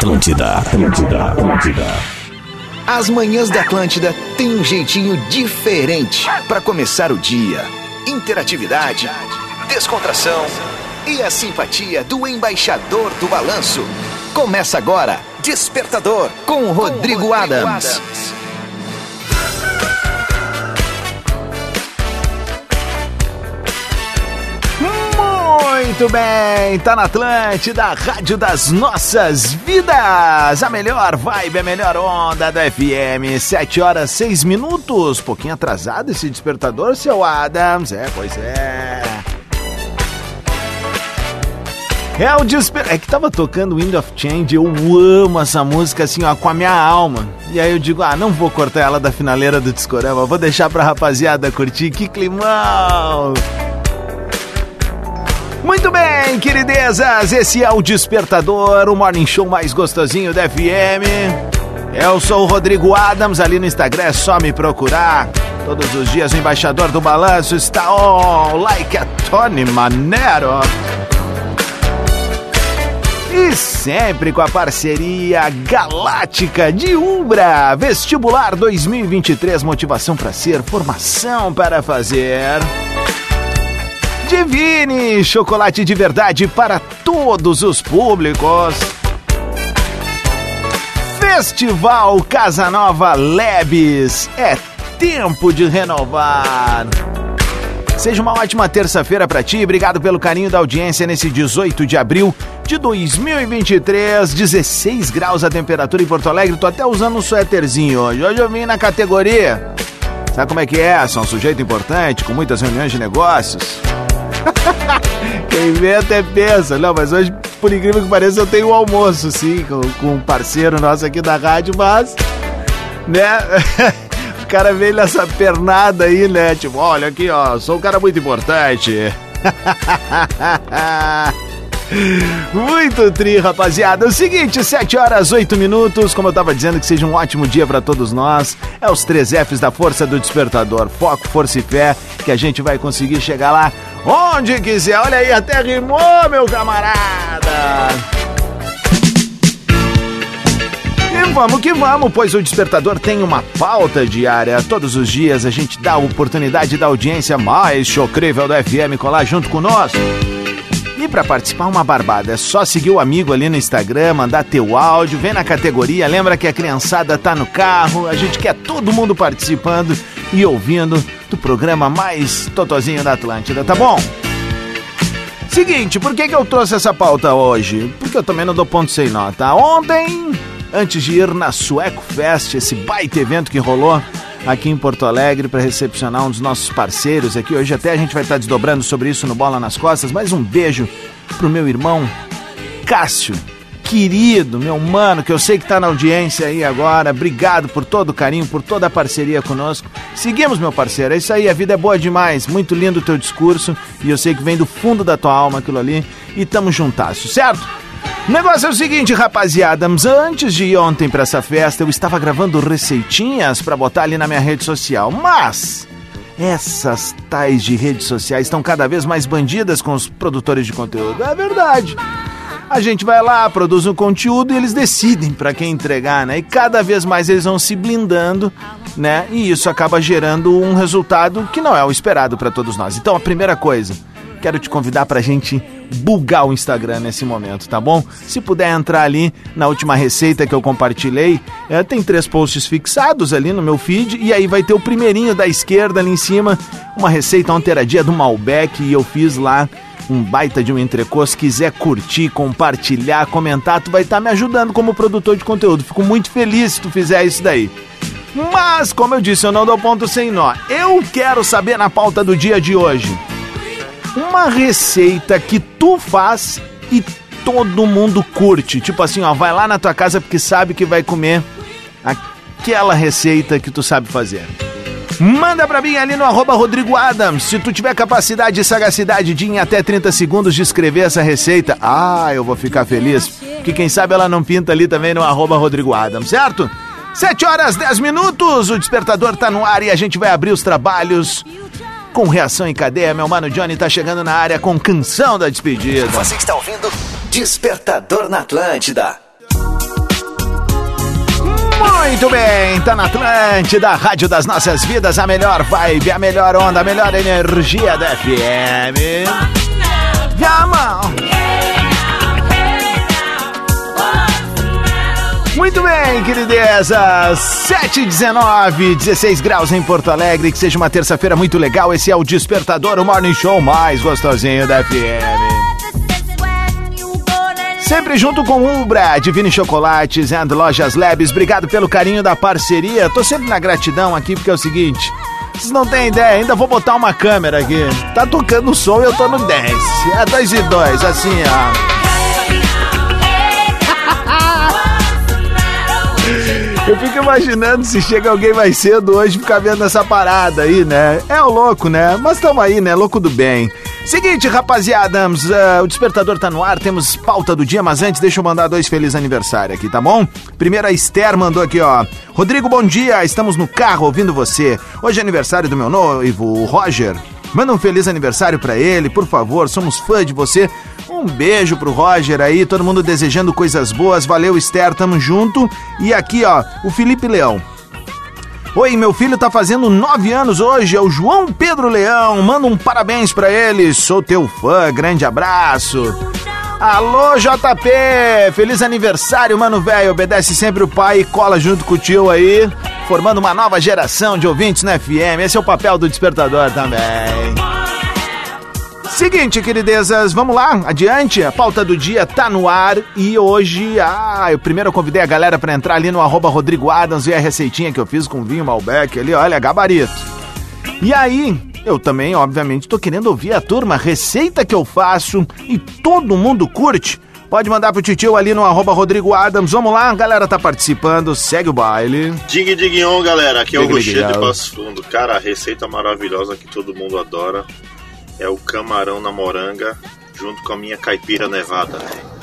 Atlântida, Atlântida, Atlântida. As manhãs da Atlântida têm um jeitinho diferente para começar o dia. Interatividade, descontração e a simpatia do embaixador do balanço. Começa agora, Despertador, com Rodrigo, com Rodrigo Adams. Adams. Muito bem, tá na Atlântida, Rádio das Nossas Vidas. A melhor vibe, a melhor onda da FM. 7 horas 6 minutos. Pouquinho atrasado esse despertador, seu Adams. É, pois é. É o desper... É que tava tocando Wind of Change, eu amo essa música assim, ó, com a minha alma. E aí eu digo, ah, não vou cortar ela da finaleira do Discorama, vou deixar pra rapaziada curtir. Que climão! Muito bem, queridezas, esse é o Despertador, o morning show mais gostosinho da FM. Eu sou o Rodrigo Adams, ali no Instagram é só me procurar. Todos os dias o embaixador do balanço está on, like a Tony Manero. E sempre com a parceria galáctica de Umbra. Vestibular 2023, motivação para ser, formação para fazer. Divine, chocolate de verdade para todos os públicos. Festival Casa Nova Lebes. É tempo de renovar. Seja uma ótima terça-feira para ti. Obrigado pelo carinho da audiência nesse 18 de abril de 2023. 16 graus a temperatura em Porto Alegre. Tô até usando um suéterzinho hoje. Hoje eu vim na categoria. Sabe como é que é? Sou um sujeito importante, com muitas reuniões de negócios. Quem vê até pensa. Não, mas hoje, por incrível que pareça, eu tenho um almoço, sim, com, com um parceiro nosso aqui da rádio, mas. Né? o cara veio nessa pernada aí, né? Tipo, olha aqui, ó, sou um cara muito importante. Muito tri, rapaziada. O seguinte, 7 horas 8 minutos. Como eu tava dizendo, que seja um ótimo dia para todos nós. É os três Fs da força do despertador: foco, força e fé. Que a gente vai conseguir chegar lá onde quiser. Olha aí, até rimou, meu camarada. E vamos que vamos, pois o Despertador tem uma pauta diária. Todos os dias a gente dá a oportunidade da audiência mais chocrível do FM colar junto conosco. E para participar uma barbada, é só seguir o amigo ali no Instagram, mandar teu áudio, vem na categoria, lembra que a criançada tá no carro, a gente quer todo mundo participando e ouvindo do programa mais totozinho da Atlântida, tá bom? Seguinte, por que, que eu trouxe essa pauta hoje? Porque eu também não dou ponto sem nota. Ontem, antes de ir na Sueco Fest, esse baita evento que rolou aqui em Porto Alegre para recepcionar um dos nossos parceiros aqui. Hoje até a gente vai estar desdobrando sobre isso no Bola nas Costas. Mais um beijo pro meu irmão Cássio, querido, meu mano, que eu sei que tá na audiência aí agora. Obrigado por todo o carinho, por toda a parceria conosco. Seguimos, meu parceiro. É isso aí, a vida é boa demais. Muito lindo o teu discurso e eu sei que vem do fundo da tua alma aquilo ali. E tamo juntasso, certo? O negócio é o seguinte, rapaziada. Antes de ir ontem para essa festa, eu estava gravando receitinhas para botar ali na minha rede social. Mas essas tais de redes sociais estão cada vez mais bandidas com os produtores de conteúdo. É verdade. A gente vai lá, produz um conteúdo e eles decidem para quem entregar, né? E cada vez mais eles vão se blindando, né? E isso acaba gerando um resultado que não é o esperado para todos nós. Então, a primeira coisa, quero te convidar para a gente bugar o Instagram nesse momento, tá bom? Se puder entrar ali na última receita que eu compartilhei, é, tem três posts fixados ali no meu feed e aí vai ter o primeirinho da esquerda ali em cima, uma receita alteradinha do Malbec e eu fiz lá um baita de um entrecô. Se quiser curtir, compartilhar, comentar, tu vai estar tá me ajudando como produtor de conteúdo. Fico muito feliz se tu fizer isso daí. Mas, como eu disse, eu não dou ponto sem nó. Eu quero saber na pauta do dia de hoje uma receita que tu faz e todo mundo curte. Tipo assim, ó, vai lá na tua casa porque sabe que vai comer aquela receita que tu sabe fazer. Manda pra mim ali no arroba Rodrigo Adams. Se tu tiver capacidade e sagacidade de em até 30 segundos escrever essa receita, ah, eu vou ficar feliz. Que quem sabe ela não pinta ali também no arroba Rodrigo Adams, certo? 7 horas 10 minutos, o despertador tá no ar e a gente vai abrir os trabalhos com reação em cadeia, meu mano Johnny tá chegando na área com canção da despedida. Você está ouvindo Despertador na Atlântida. Muito bem, tá na Atlântida, Rádio das Nossas Vidas, a melhor vibe, a melhor onda, a melhor energia da FM. Vamos! Yeah. Muito bem, queridezas. 7 19, 16 graus em Porto Alegre. Que seja uma terça-feira muito legal. Esse é o Despertador, o morning show mais gostosinho da FM. Sempre junto com Ubra, Divine Chocolates and Lojas Labs. Obrigado pelo carinho da parceria. Tô sempre na gratidão aqui porque é o seguinte. Vocês não têm ideia, ainda vou botar uma câmera aqui. Tá tocando o som e eu tô no 10. É 2 e 2, assim, ó. Eu fico imaginando se chega alguém mais cedo hoje ficar vendo essa parada aí, né? É o louco, né? Mas tamo aí, né? Louco do bem. Seguinte, rapaziada, uh, o despertador tá no ar, temos pauta do dia, mas antes deixa eu mandar dois felizes aniversário aqui, tá bom? Primeiro a Esther mandou aqui, ó. Rodrigo, bom dia, estamos no carro ouvindo você. Hoje é aniversário do meu noivo, o Roger. Manda um feliz aniversário para ele, por favor, somos fã de você. Um beijo pro Roger aí, todo mundo desejando coisas boas. Valeu, Esther, tamo junto. E aqui, ó, o Felipe Leão. Oi, meu filho tá fazendo nove anos hoje, é o João Pedro Leão. Manda um parabéns para ele, sou teu fã, grande abraço. Alô, JP! Feliz aniversário, mano velho. Obedece sempre o pai e cola junto com o tio aí, formando uma nova geração de ouvintes no FM. Esse é o papel do despertador também. Seguinte, queridezas, vamos lá, adiante. A pauta do dia tá no ar e hoje, ah, eu primeiro convidei a galera para entrar ali no arroba Rodrigo Adams e a receitinha que eu fiz com vinho Malbec ali, olha, gabarito. E aí, eu também, obviamente, tô querendo ouvir a turma, receita que eu faço e todo mundo curte. Pode mandar pro titio ali no arroba Rodrigo Adams. Vamos lá, a galera tá participando, segue o baile. Dig Dignon, galera, aqui é o Rocher de Passo Fundo. Cara, a receita maravilhosa que todo mundo adora é o camarão na moranga junto com a minha caipira nevada,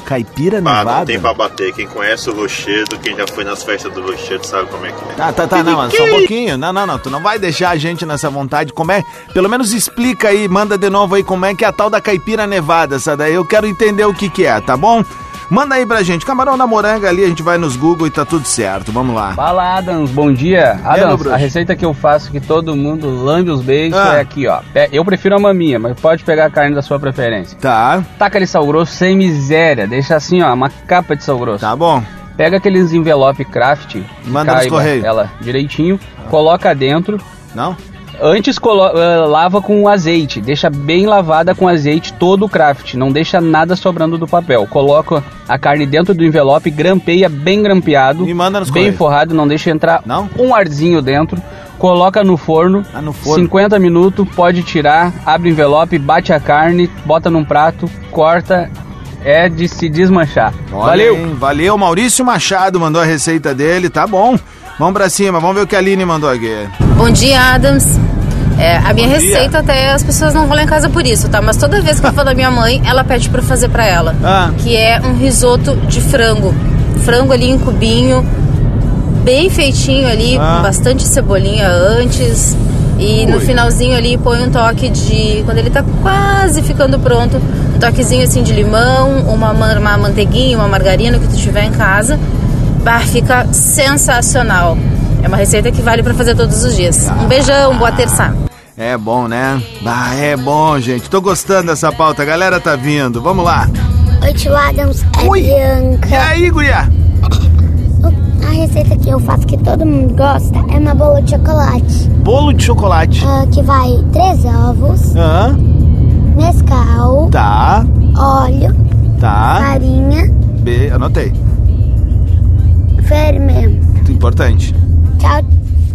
Caipira nevada? Ah, não tem pra bater. Quem conhece o Rochedo, quem já foi nas festas do Rochedo, sabe como é que é. Ah, tá, tá, não, só um pouquinho. Não, não, não, tu não vai deixar a gente nessa vontade. Como é? Pelo menos explica aí, manda de novo aí como é que é a tal da caipira nevada, essa daí. Eu quero entender o que que é, tá bom? Manda aí pra gente. Camarão na moranga ali, a gente vai nos Google e tá tudo certo. Vamos lá. Fala, Adams. Bom dia. Adams, a receita que eu faço que todo mundo lambe os beijos ah. é aqui, ó. Eu prefiro a maminha, mas pode pegar a carne da sua preferência. Tá. Taca ali sal grosso sem miséria. Deixa assim, ó, uma capa de sal grosso. Tá bom. Pega aqueles envelope craft. Manda nos correios. Ela direitinho. Coloca dentro. Não? Antes uh, lava com azeite, deixa bem lavada com azeite todo o craft, não deixa nada sobrando do papel. Coloca a carne dentro do envelope, grampeia bem grampeado, bem correios. forrado, não deixa entrar não? um arzinho dentro. Coloca no forno, ah, no forno, 50 minutos, pode tirar, abre o envelope, bate a carne, bota num prato, corta é de se desmanchar. Olha valeu! Hein, valeu, Maurício Machado mandou a receita dele, tá bom. Vamos pra cima, vamos ver o que a Aline mandou aqui. Bom dia, Adams. É, a minha receita até as pessoas não vão lá em casa por isso, tá? Mas toda vez que eu falo da minha mãe, ela pede para fazer para ela. Ah. Que é um risoto de frango. Frango ali em cubinho, bem feitinho ali, ah. com bastante cebolinha antes. E Ui. no finalzinho ali põe um toque de. Quando ele tá quase ficando pronto, um toquezinho assim de limão, uma, uma manteiguinha, uma margarina que tu tiver em casa Bah, fica sensacional. É uma receita que vale para fazer todos os dias. Um beijão, boa terça. É bom, né? Bah, é bom, gente. Tô gostando dessa pauta. A galera tá vindo. Vamos lá. Oi, tio Adams. É Oi. Bianca. E aí, guria? A receita que eu faço que todo mundo gosta é uma bolo de chocolate. Bolo de chocolate? Uh, que vai três ovos. Aham. Nescau. Tá. Óleo. Tá. Farinha. B, anotei fermento. Importante. Tchau,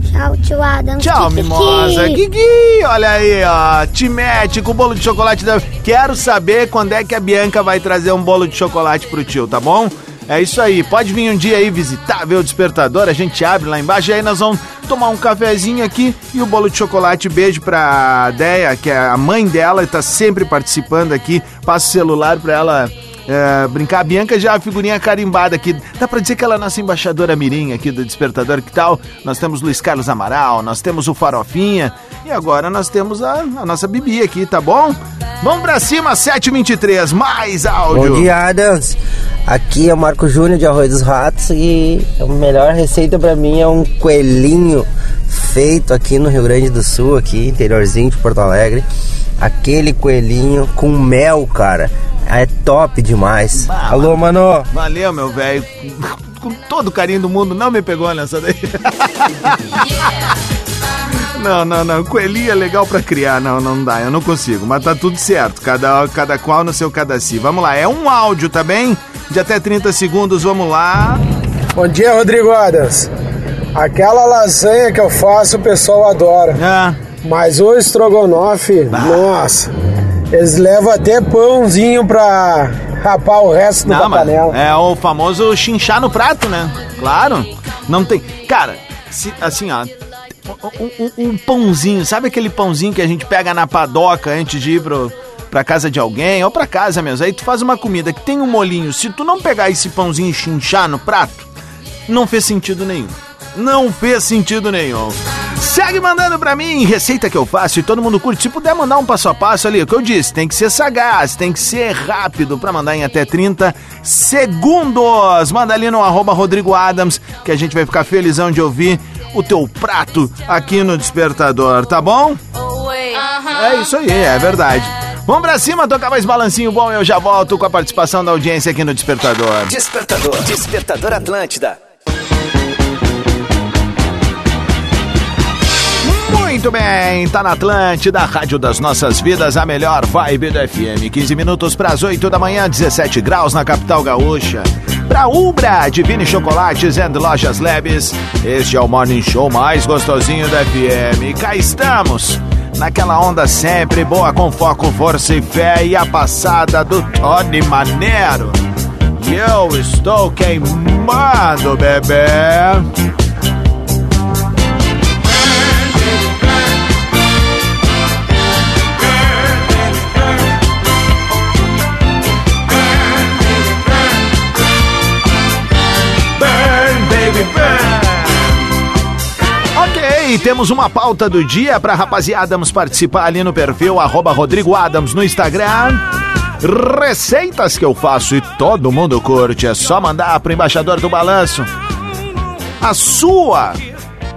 tchau, tio Adam. Tchau, Kiki. mimosa. Gui, olha aí, ó. Te mete com o bolo de chocolate. Da... Quero saber quando é que a Bianca vai trazer um bolo de chocolate pro tio, tá bom? É isso aí, pode vir um dia aí visitar, ver o despertador, a gente abre lá embaixo e aí nós vamos tomar um cafezinho aqui e o bolo de chocolate. Beijo pra Deia, que é a mãe dela e tá sempre participando aqui. Passa o celular pra ela é, brincar. A Bianca já é a figurinha carimbada aqui. Dá pra dizer que ela é nossa embaixadora mirim aqui do Despertador. Que tal? Nós temos Luiz Carlos Amaral, nós temos o Farofinha e agora nós temos a, a nossa Bibi aqui, tá bom? Vamos pra cima, 723, mais áudio. Bom dia, Adams. Aqui é o Marco Júnior de Arroio dos Ratos e a melhor receita para mim é um coelhinho feito aqui no Rio Grande do Sul, aqui interiorzinho de Porto Alegre. Aquele coelhinho com mel, cara. É top demais. Bah, Alô, mano. Valeu, meu velho. Com todo o carinho do mundo, não me pegou nessa daí. Não, não, não. Coelhinho é legal pra criar. Não, não dá. Eu não consigo. Mas tá tudo certo. Cada, cada qual no seu cada si. Vamos lá. É um áudio, tá bem? De até 30 segundos. Vamos lá. Bom dia, Rodrigo Adams. Aquela lasanha que eu faço, o pessoal adora. Ah. Mas o estrogonofe, bah. nossa, eles levam até pãozinho pra rapar o resto Não, da panela. É o famoso chinchar no prato, né? Claro. Não tem. Cara, se, assim, ó. Um, um, um, pãozinho, sabe aquele pãozinho que a gente pega na padoca antes de ir pro, pra casa de alguém, ou pra casa mesmo. Aí tu faz uma comida que tem um molinho. Se tu não pegar esse pãozinho e chinchar no prato, não fez sentido nenhum. Não fez sentido nenhum. Segue mandando pra mim, receita que eu faço e todo mundo curte. Se puder mandar um passo a passo ali, o que eu disse, tem que ser sagaz, tem que ser rápido pra mandar em até 30 segundos. Manda ali no arroba Rodrigo Adams, que a gente vai ficar felizão de ouvir o teu prato aqui no Despertador, tá bom? É isso aí, é verdade. Vamos pra cima, tocar mais balancinho bom. Eu já volto com a participação da audiência aqui no Despertador. Despertador, Despertador Atlântida. Muito bem, tá na Atlântida, Rádio das Nossas Vidas, a melhor vibe do FM. 15 minutos para as 8 da manhã, 17 graus na capital gaúcha. Pra Ubra, Divine Chocolates and Lojas Labs, este é o Morning Show mais gostosinho da FM. Cá estamos, naquela onda sempre boa, com foco, força e fé e a passada do Tony Manero. E eu estou queimando, bebê. Ok, temos uma pauta do dia para rapaziada nos participar ali no perfil arroba Rodrigo Adams no Instagram. Receitas que eu faço e todo mundo curte. É só mandar pro embaixador do balanço. A sua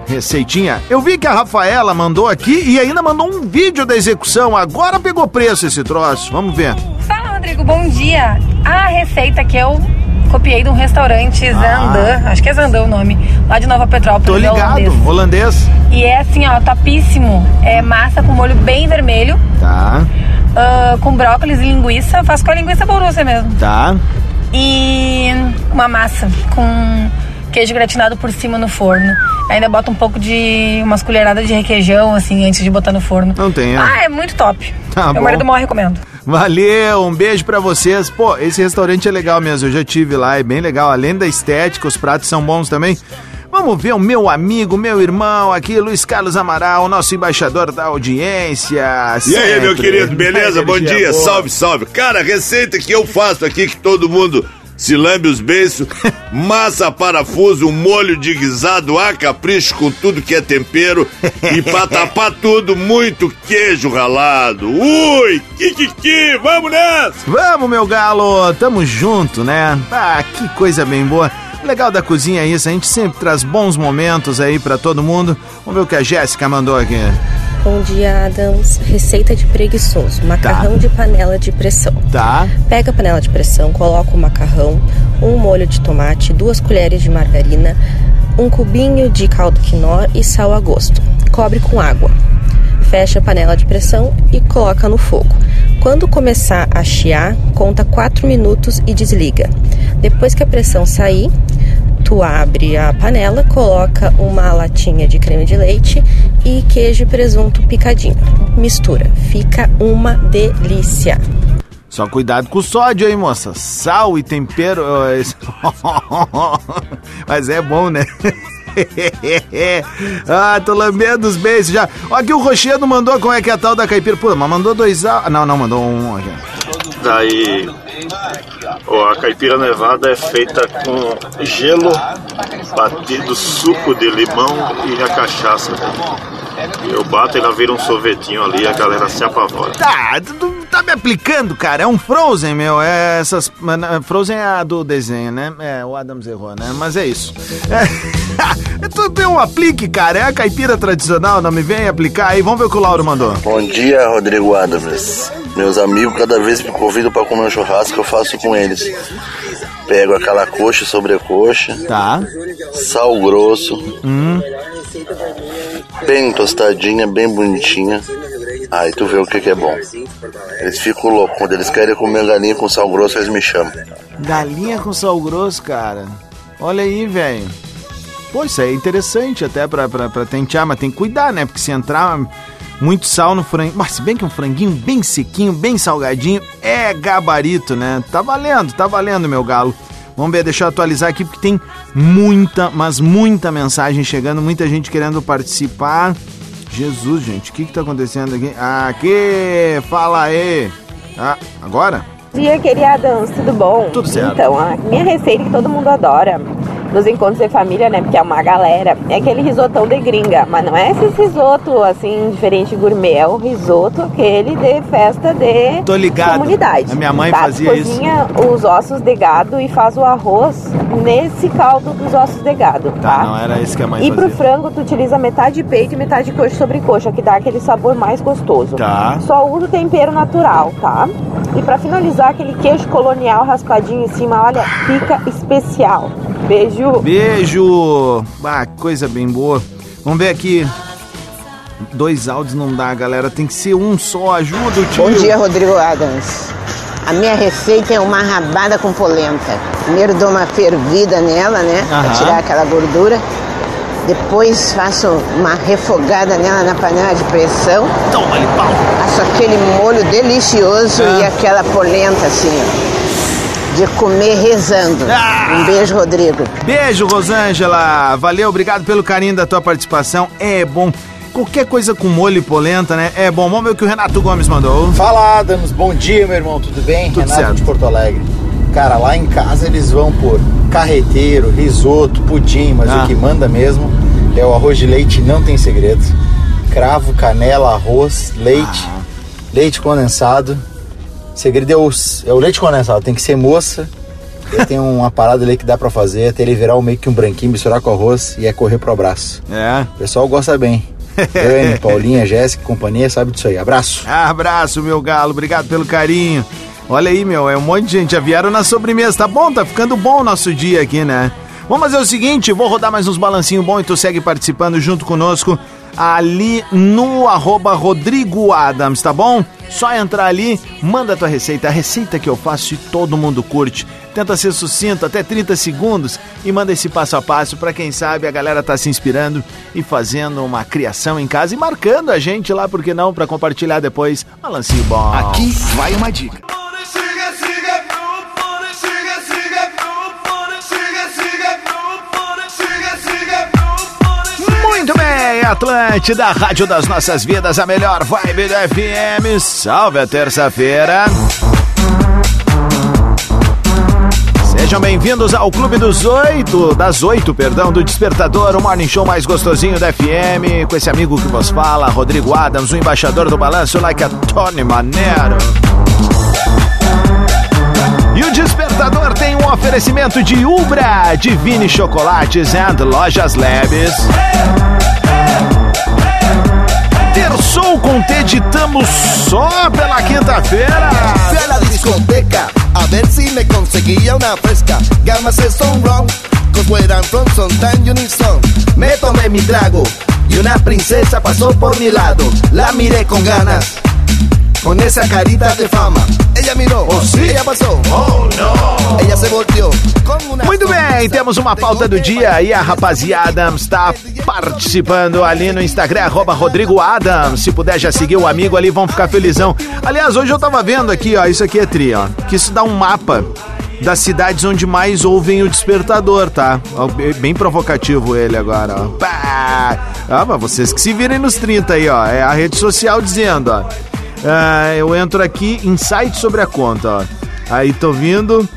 receitinha. Eu vi que a Rafaela mandou aqui e ainda mandou um vídeo da execução. Agora pegou preço esse troço. Vamos ver. Fala, Rodrigo. Bom dia. A receita que eu copiei de um restaurante Zandan, ah. acho que é Zandan o nome, lá de Nova Petrópolis. Tô ligado, holandês. holandês. E é assim, ó, topíssimo. É massa com molho bem vermelho. Tá. Uh, com brócolis e linguiça. Faço com a linguiça você mesmo. Tá. E uma massa com queijo gratinado por cima no forno. Ainda bota um pouco de umas colheradas de requeijão, assim, antes de botar no forno. Não tem, Ah, é muito top. Tá Meu bom. marido morre recomendo. Valeu, um beijo para vocês. Pô, esse restaurante é legal mesmo, eu já tive lá, é bem legal. Além da estética, os pratos são bons também. Vamos ver o meu amigo, meu irmão aqui, Luiz Carlos Amaral, nosso embaixador da audiência. E aí, meu querido, beleza? Bom dia, boa. salve, salve. Cara, a receita que eu faço aqui, que todo mundo se lambe os beiços, massa, parafuso, molho de guisado a capricho com tudo que é tempero e pra tapar tudo, muito queijo ralado. Ui, que que que, vamos nessa! Vamos, meu galo, tamo junto, né? Ah, que coisa bem boa. Legal da cozinha é isso, a gente sempre traz bons momentos aí para todo mundo. Vamos ver o que a Jéssica mandou aqui. Bom dia, Adams. Receita de preguiçoso. Macarrão tá. de panela de pressão. Tá. Pega a panela de pressão, coloca o macarrão, um molho de tomate, duas colheres de margarina, um cubinho de caldo quinó e sal a gosto. Cobre com água. Fecha a panela de pressão e coloca no fogo. Quando começar a chiar, conta 4 minutos e desliga. Depois que a pressão sair, tu abre a panela, coloca uma latinha de creme de leite e queijo e presunto picadinho. Mistura, fica uma delícia. Só cuidado com o sódio aí, moça. Sal e tempero. Mas é bom, né? ah, tô lambendo os beijos já. Ó, aqui o Rochedo mandou como é que é a tal da caipira. Pô, mas mandou dois. Ah, não, não, mandou um. Daí A caipira nevada é feita com gelo batido, suco de limão e a cachaça. Eu bato e ela vira um sorvetinho ali e a galera se apavora. Tá, tu tá me aplicando, cara. É um Frozen, meu. É essas. Frozen é a do desenho, né? É, o Adams errou, né? Mas é isso. É, é tudo um aplique, cara. É a caipira tradicional, não me vem aplicar aí. Vamos ver o que o Lauro mandou. Bom dia, Rodrigo Adams. Meus amigos, cada vez me convidam para comer um churrasco, eu faço com eles. Pego aquela coxa sobre a coxa. Tá. Sal grosso. Hum. Bem tostadinha, bem bonitinha. Aí tu vê o que, que é bom. Eles ficam loucos. Quando eles querem comer galinha com sal grosso, eles me chamam. Galinha com sal grosso, cara. Olha aí, velho. Pô, isso é interessante até pra, pra, pra tentear, mas tem que cuidar, né? Porque se entrar muito sal no frango. Mas se bem que um franguinho bem sequinho, bem salgadinho, é gabarito, né? Tá valendo, tá valendo, meu galo. Vamos ver, deixa eu atualizar aqui porque tem muita, mas muita mensagem chegando, muita gente querendo participar. Jesus, gente, o que que tá acontecendo aqui? Aqui, fala aí. Ah, agora? Bom dia, queriadãos, tudo bom? Tudo certo. Então, a minha receita que todo mundo adora nos encontros de família, né? Porque é uma galera. É aquele risotão de gringa. Mas não é esse risoto, assim, diferente gourmet. É o risoto aquele de festa de Tô ligado. comunidade. A minha mãe tá? fazia isso. cozinha os ossos de gado e faz o arroz nesse caldo dos ossos de gado, tá? Tá, não era isso que a mãe E pro fazia. frango, tu utiliza metade peito e metade coxa sobre coxa, que dá aquele sabor mais gostoso. Tá. Só usa o tempero natural, tá? E pra finalizar, aquele queijo colonial raspadinho em cima, olha, fica especial. Beijo. Beijo! Ah, coisa bem boa. Vamos ver aqui. Dois áudios não dá, galera. Tem que ser um só. Ajuda o tio. Bom dia, Rodrigo Adams. A minha receita é uma rabada com polenta. Primeiro dou uma fervida nela, né? Pra Aham. tirar aquela gordura. Depois faço uma refogada nela na panela de pressão. Toma-lhe pau! Faço aquele molho delicioso Ah. e aquela polenta assim, ó. De comer rezando. Ah. Um beijo, Rodrigo. Beijo, Rosângela. Valeu, obrigado pelo carinho da tua participação. É bom. Qualquer coisa com molho e polenta, né? É bom. Vamos ver o que o Renato Gomes mandou. Fala, Adams. Bom dia, meu irmão. Tudo bem? Tudo Renato certo. de Porto Alegre. Cara, lá em casa eles vão por carreteiro, risoto, pudim, mas Ah. o que manda mesmo é o arroz de leite, não tem segredo. Cravo, canela, arroz, leite, Ah. leite condensado. O segredo é o, é o leite condensado, tem que ser moça. Tem uma parada ali que dá pra fazer, até ele virar um meio que um branquinho, misturar com arroz e é correr pro abraço. É. O pessoal gosta bem. Dani, Paulinha, Jéssica, companhia, sabe disso aí. Abraço. Abraço, meu galo. Obrigado pelo carinho. Olha aí, meu. É um monte de gente. Já vieram na sobremesa. Tá bom? Tá ficando bom o nosso dia aqui, né? Vamos fazer o seguinte. Vou rodar mais uns balancinhos bons e tu segue participando junto conosco ali no arroba Rodrigo Adams, tá bom? Só entrar ali, manda a tua receita, a receita que eu faço e todo mundo curte. Tenta ser sucinto, até 30 segundos e manda esse passo a passo pra quem sabe a galera tá se inspirando e fazendo uma criação em casa e marcando a gente lá, por que não, pra compartilhar depois. Balancinho bom. Aqui vai uma dica. Atlântida, Rádio das Nossas Vidas, a melhor vibe do FM. Salve a terça-feira. Sejam bem-vindos ao Clube dos Oito, das Oito, perdão, do Despertador, o morning show mais gostosinho da FM, com esse amigo que vos fala, Rodrigo Adams, o embaixador do balanço, like a Tony Manero. E o Despertador tem um oferecimento de Ubra, Divine Chocolates and Lojas Labs. Terçou com T, ditamos só pela quinta-feira. Fui a la discoteca a ver si me conseguía una fresca. Gamas son wrong, cause where I'm from son tan unison. Me tomé mi trago y una princesa pasó por mi lado. La miré con ganas, con esa carita de fama. Ella miró, oh sí, ella pasó, oh no. Ella se una. Muito bem, temos uma pauta do dia e a rapaziada está participando ali no Instagram, arroba Rodrigo. Se puder já seguir o amigo ali, vão ficar felizão. Aliás, hoje eu tava vendo aqui, ó, isso aqui é tri, ó, que isso dá um mapa das cidades onde mais ouvem o despertador, tá? Bem- Bem provocativo ele agora, ó. Pá! Ah, mas vocês que se virem nos 30 aí, ó. É a rede social dizendo, ó. Ah, eu entro aqui, insight sobre a conta, ó. Aí tô vindo,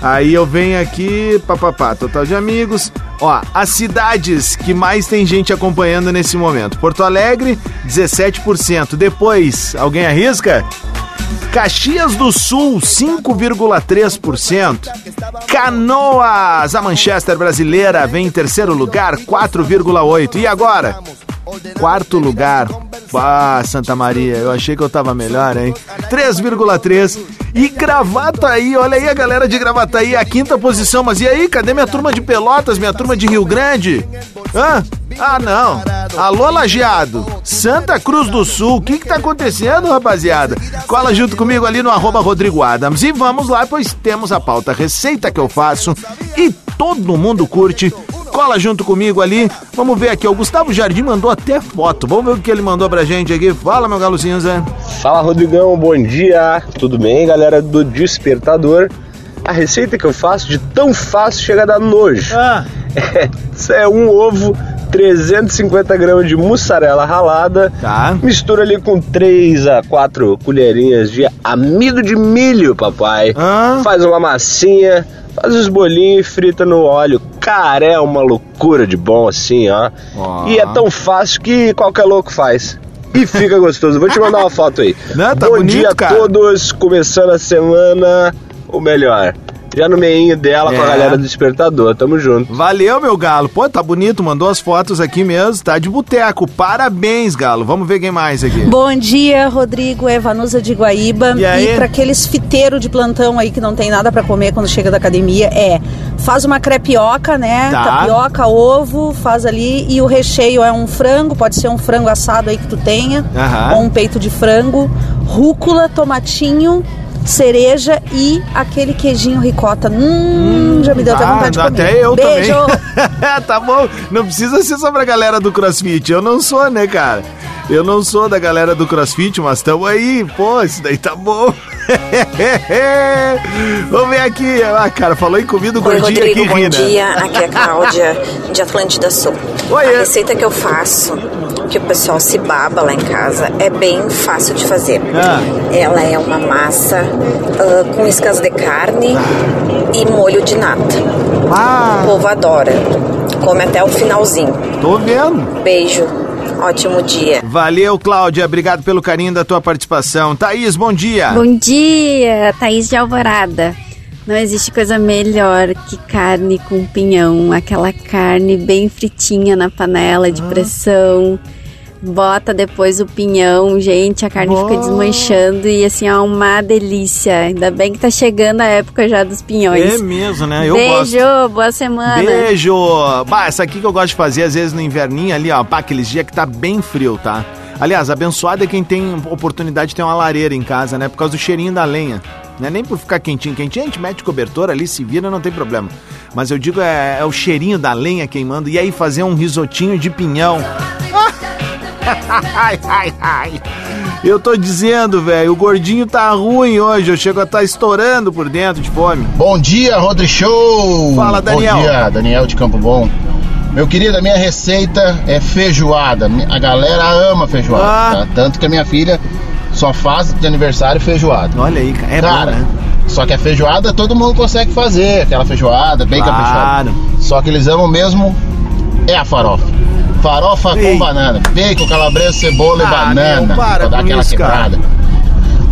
aí eu venho aqui, papapá, total de amigos. Ó, as cidades que mais tem gente acompanhando nesse momento. Porto Alegre, 17%. Depois, alguém arrisca? Caxias do Sul, 5,3%. Canoas, a Manchester brasileira, vem em terceiro lugar, 4,8%. E agora? Quarto lugar. Ah, Santa Maria, eu achei que eu tava melhor, hein? 3,3. E Gravataí, olha aí a galera de Gravataí, a quinta posição. Mas e aí, cadê minha turma de Pelotas, minha turma de Rio Grande? Hã? Ah, não. Alô, Lajeado. Santa Cruz do Sul. O que que tá acontecendo, rapaziada? Cola junto comigo ali no arroba Rodrigo Adams. E vamos lá, pois temos a pauta receita que eu faço e todo mundo curte. Cola junto comigo ali. Vamos ver aqui. O Gustavo Jardim mandou até foto. Vamos ver o que ele mandou pra gente aqui. Fala, meu galo cinza. Fala, Rodrigão. Bom dia. Tudo bem, galera do Despertador? A receita que eu faço de tão fácil chega a dar nojo. Ah. É, é um ovo 350 gramas de mussarela ralada. Tá. Mistura ali com 3 a 4 colherinhas de amido de milho, papai. Ah. Faz uma massinha, faz os bolinhos e frita no óleo. Cara, é uma loucura de bom assim, ó. E é tão fácil que qualquer louco faz. E fica gostoso. Vou te mandar uma foto aí. Não, tá bom bonito, dia a cara. todos. Começando a semana, o melhor. Já no meinho dela com a É. galera do Despertador. Tamo junto. Valeu, meu galo. Pô, tá bonito, mandou as fotos aqui mesmo. Tá de boteco. Parabéns, galo. Vamos ver quem mais aqui. Bom dia, Rodrigo, Evanusa de Guaíba. E aí? para aqueles fiteiros de plantão aí que não tem nada para comer quando chega da academia, é faz uma crepioca, né? Tá. Tapioca, ovo, faz ali e o recheio é um frango, pode ser um frango assado aí que tu tenha, Aham. ou um peito de frango, rúcula, tomatinho, cereja e aquele queijinho ricota. Hum, já me deu até Ah, vontade de comer. até eu Beijo. também. tá bom. Não precisa ser só pra galera do CrossFit. Eu não sou, né, cara? Eu não sou da galera do CrossFit, mas tamo aí. Pô, isso daí tá bom. Vamos ver aqui. Ah, cara, falou em comida, o Oi, gordinho Rodrigo, aqui bom rindo. dia. Aqui é a Cláudia, de Atlântida Sul. A receita que eu faço, que o pessoal se baba lá em casa, é bem fácil de fazer. Ah. Ela é uma massa ah, com iscas de carne e molho de nata. Ah. O povo adora. Come até o finalzinho. Tô vendo. Beijo. Ótimo dia. Valeu, Cláudia. Obrigado pelo carinho da tua participação. Thaís, bom dia. Bom dia, Thaís de Alvorada. Não existe coisa melhor que carne com pinhão. Aquela carne bem fritinha na panela de pressão. Bota depois o pinhão, gente, a carne fica desmanchando e assim, é uma delícia. Ainda bem que tá chegando a época já dos pinhões. É mesmo, né? Eu Beijo, gosto. boa semana. Beijo! Bah, essa aqui que eu gosto de fazer, às vezes no inverninho ali, ó, pá, aqueles dias que tá bem frio, tá? Aliás, abençoado é quem tem oportunidade de ter uma lareira em casa, né? Por causa do cheirinho da lenha. Não é nem por ficar quentinho, quentinho, a gente mete cobertor ali, se vira, não tem problema. Mas eu digo, é, é o cheirinho da lenha queimando. E aí fazer um risotinho de pinhão. Ai, ai, ai. Eu tô dizendo, velho, o gordinho tá ruim hoje. Eu chego a estar estourando por dentro de fome. Bom dia, Rodri Show! Fala, Daniel. Bom dia, Daniel de Campo Bom. Meu querido, a minha receita é feijoada. A galera ama feijoada, Ah. tá? Tanto que a minha filha só faz de aniversário feijoada. Olha aí, cara. É cara, bom, né? só que a feijoada todo mundo consegue fazer, aquela feijoada bem Claro. caprichada. Só que eles amam mesmo é a farofa. Farofa Ei. com banana. Bacon, calabresa, cebola Ah, e banana. meu, para dar aquela isso, cara. quebrada.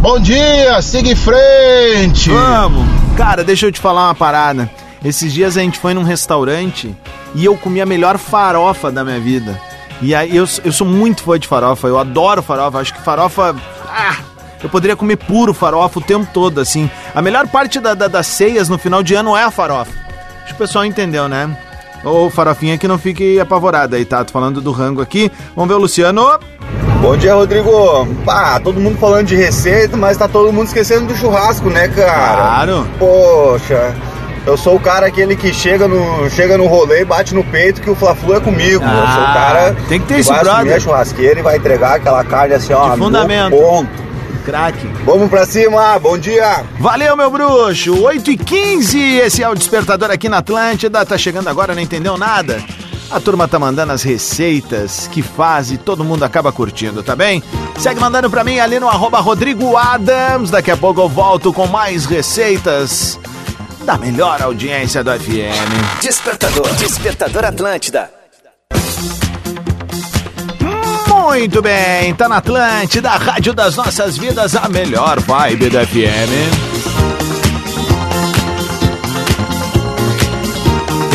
Bom dia, siga em frente! Vamos! Cara, deixa eu te falar uma parada. Esses dias a gente foi num restaurante e eu comi a melhor farofa da minha vida. E aí eu, eu sou muito fã de farofa, eu adoro farofa, acho que farofa. Ah, eu poderia comer puro farofa o tempo todo, assim. A melhor parte da- da- das ceias no final de ano é a farofa. Acho que o pessoal entendeu, né? Ô, farofinha que não fique apavorada aí, tá? Tô falando do rango aqui. Vamos ver o Luciano. Bom dia, Rodrigo. Pá, todo mundo falando de receita, mas tá todo mundo esquecendo do churrasco, né, cara? Claro. Poxa, eu sou o cara aquele que chega no, chega no rolê bate no peito que o Fla-Flu é comigo. eu sou Ah, o cara tem que ter que esse vai brother. a churrasqueira e vai entregar aquela carne assim, ó, De fundamento. no ponto. Craque. Vamos pra cima, bom dia. Valeu, meu bruxo! 8 e 15 esse é o Despertador aqui na Atlântida. Tá chegando agora, não entendeu nada? A turma tá mandando as receitas que faz e todo mundo acaba curtindo, tá bem? Segue mandando pra mim ali no arroba Rodrigo Adams. Daqui a pouco eu volto com mais receitas da melhor audiência do FM. Despertador, Despertador Atlântida. Muito bem, tá na Atlântida, a rádio das nossas vidas, a melhor vibe do FM.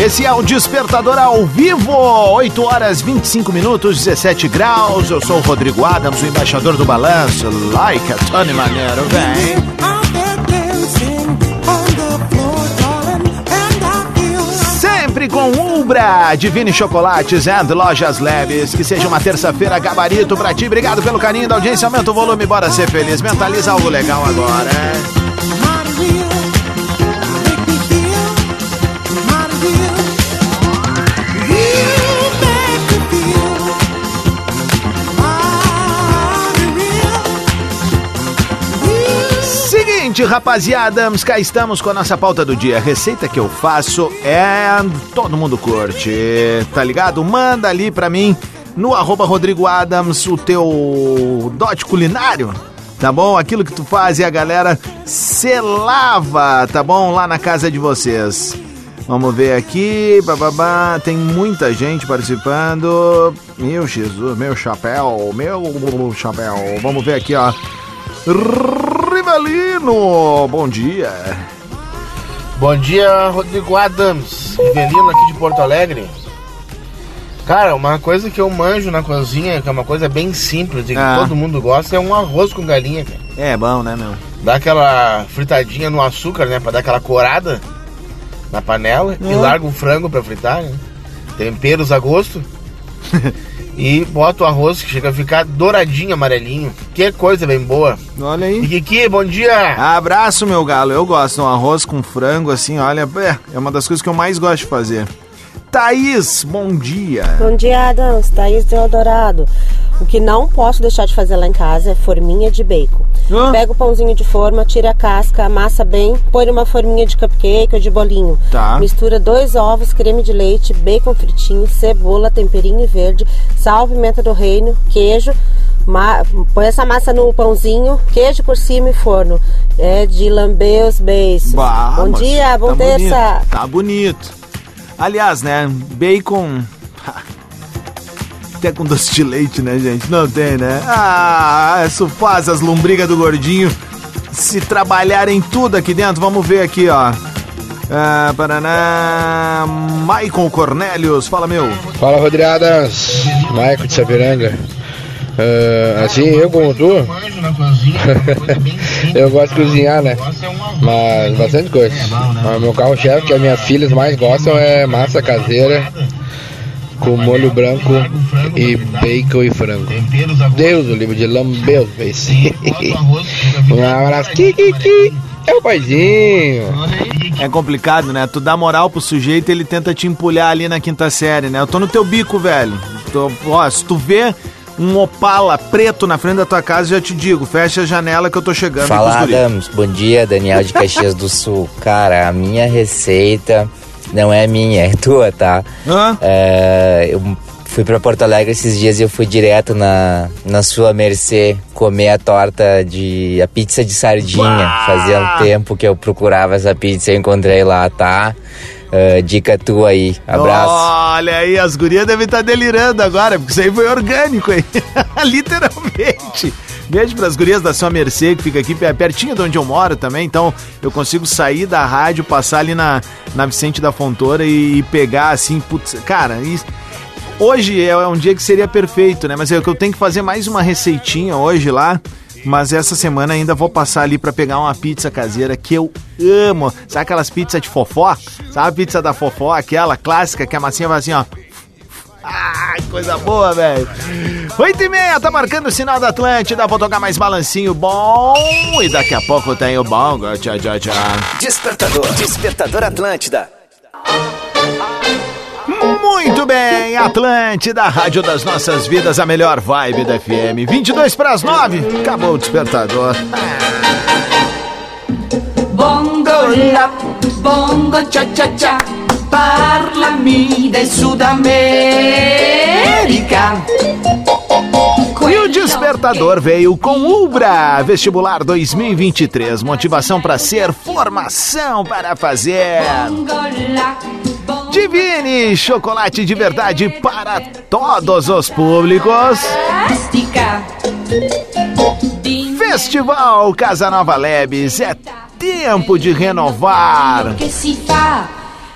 Esse é o Despertador ao vivo, 8 horas 25 minutos, 17 graus. Eu sou o Rodrigo Adams, o embaixador do balanço. Like a Tony Maneiro, vem. Divine Chocolates and Lojas Leves. Que seja uma terça-feira gabarito pra ti. Obrigado pelo carinho da audiência. Aumenta o volume, bora ser feliz. Mentaliza algo legal agora. Seguinte, rapaziada, cá estamos com a nossa pauta do dia. A receita que eu faço é. Todo mundo curte, tá ligado? Manda ali pra mim no arroba Rodrigo Adams o teu dote culinário, tá bom? Aquilo que tu faz e a galera se lava, tá bom? Lá na casa de vocês. Vamos ver aqui, bababá, tem muita gente participando. Meu Jesus, meu chapéu, meu chapéu. Vamos ver aqui, ó. Rivelino, bom dia. Bom dia, Rodrigo Adams, Rivelino aqui de Porto Alegre. Cara, uma coisa que eu manjo na cozinha, que é uma coisa bem simples e que Ah. todo mundo gosta, é um arroz com galinha, cara. É bom, né, meu? Dá aquela fritadinha no açúcar, né? Pra dar aquela corada na panela e larga o frango pra fritar, né? Temperos a gosto. e bota o arroz que chega a ficar douradinho, amarelinho. Que coisa bem boa. Olha aí. E Kiki, bom dia! Abraço, meu galo. Eu gosto de um arroz com frango, assim, olha, é, é uma das coisas que eu mais gosto de fazer. Thaís, bom dia. Bom dia, Adams. Thaís de Eldorado. O que não posso deixar de fazer lá em casa é forminha de bacon. Pega o pãozinho de forma, tira a casca, amassa bem, põe numa forminha de cupcake ou de bolinho. Tá. Mistura dois ovos, creme de leite, bacon fritinho, cebola, temperinho verde, sal, pimenta do reino, queijo. Ma- põe essa massa no pãozinho, queijo por cima e forno. É de lamber os beiços. Bah, bom dia, bom tá terça. Bonito, tá bonito. Aliás, né, bacon... Até com doce de leite, né, gente? Não tem, né? Ah, isso faz as lombrigas do gordinho se trabalharem tudo aqui dentro. Vamos ver aqui, ó. Ah, Paraná... Maicon Cornélios, fala, meu. Fala Rodriadas, Maico de Sapiranga. Ah, assim, eu como tu, eu gosto de cozinhar, né? Mas bastante coisa. Mas meu carro-chefe, que as minhas filhas mais gostam, é massa caseira com molho branco e bacon e frango. Deus, o livro de os beiços. Um abraço, Kiki, é o paizinho. É complicado, né? Tu dá moral pro sujeito ele tenta te empulhar ali na quinta série, né? Eu tô no teu bico, velho. Tô, ó, se tu vê um opala preto na frente da tua casa, já te digo, fecha a janela que eu tô chegando. Fala. Adams. Bom dia, Daniel de Caxias do Sul. Cara, a minha receita não é minha, é tua, tá? É, eu fui pra Porto Alegre esses dias e eu fui direto na, na sua mercê comer a torta de. a pizza de sardinha. Fazia um tempo que eu procurava essa pizza e encontrei lá, tá? É, dica tua aí. Abraço. Olha aí, as gurias devem estar delirando agora, porque isso aí foi orgânico aí. Literalmente. Beijo pras gurias da sua Mercê, que fica aqui pe- pertinho de onde eu moro também. Então eu consigo sair da rádio, passar ali na, na Vicente da Fontoura e, e pegar assim, putz, cara, isso. Hoje é um dia que seria perfeito, né? Mas é que eu tenho que fazer mais uma receitinha hoje lá. Mas essa semana ainda vou passar ali pra pegar uma pizza caseira que eu amo. Sabe aquelas pizzas de fofó? Sabe a pizza da fofó, aquela clássica que a massinha vai assim, ó. Ai, coisa boa, velho. Oito e meia, tá marcando o sinal da Atlântida. Vou tocar mais balancinho bom. E daqui a pouco tem o bongo. Tchau, tchau, tchau. Despertador, Despertador Atlântida. Muito bem, Atlântida, Rádio das Nossas Vidas, a melhor vibe da FM. 22 para as 9, acabou o despertador. Bongo la, bongo cha cha cha, parlami del Sud America. E o despertador veio com Ubra Vestibular 2023. Motivação para ser, formação para fazer. Divine, chocolate de verdade para todos os públicos. Festival Casa Nova Lebes, é tempo de renovar.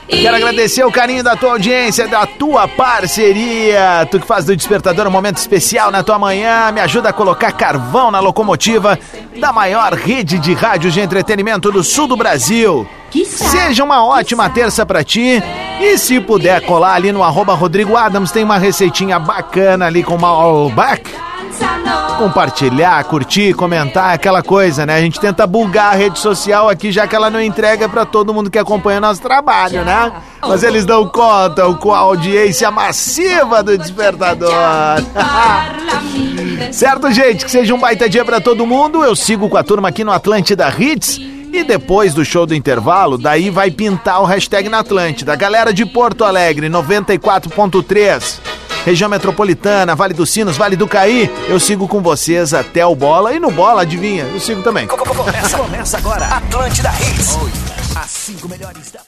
Quero agradecer o carinho da tua audiência, da tua parceria. Tu que faz do Despertador um momento especial na tua manhã, me ajuda a colocar carvão na locomotiva da maior rede de rádios de entretenimento do sul do Brasil. Seja uma ótima terça pra ti. E se puder colar ali no arroba Rodrigo Adams, tem uma receitinha bacana ali com uma all-back compartilhar, curtir, comentar, aquela coisa, né? A gente tenta bugar a rede social aqui, já que ela não entrega para todo mundo que acompanha nosso trabalho, né? Mas eles dão conta com a audiência massiva do Despertador. certo, gente? Que seja um baita dia para todo mundo. Eu sigo com a turma aqui no Atlântida Hits. E depois do show do intervalo, daí vai pintar o hashtag na Atlântida. Galera de Porto Alegre, 94.3 região metropolitana, Vale dos Sinos, Vale do Caí. Eu sigo com vocês até o Bola e no Bola, adivinha, eu sigo também. Começa, começa agora, Atlântida Hits. As cinco melhores da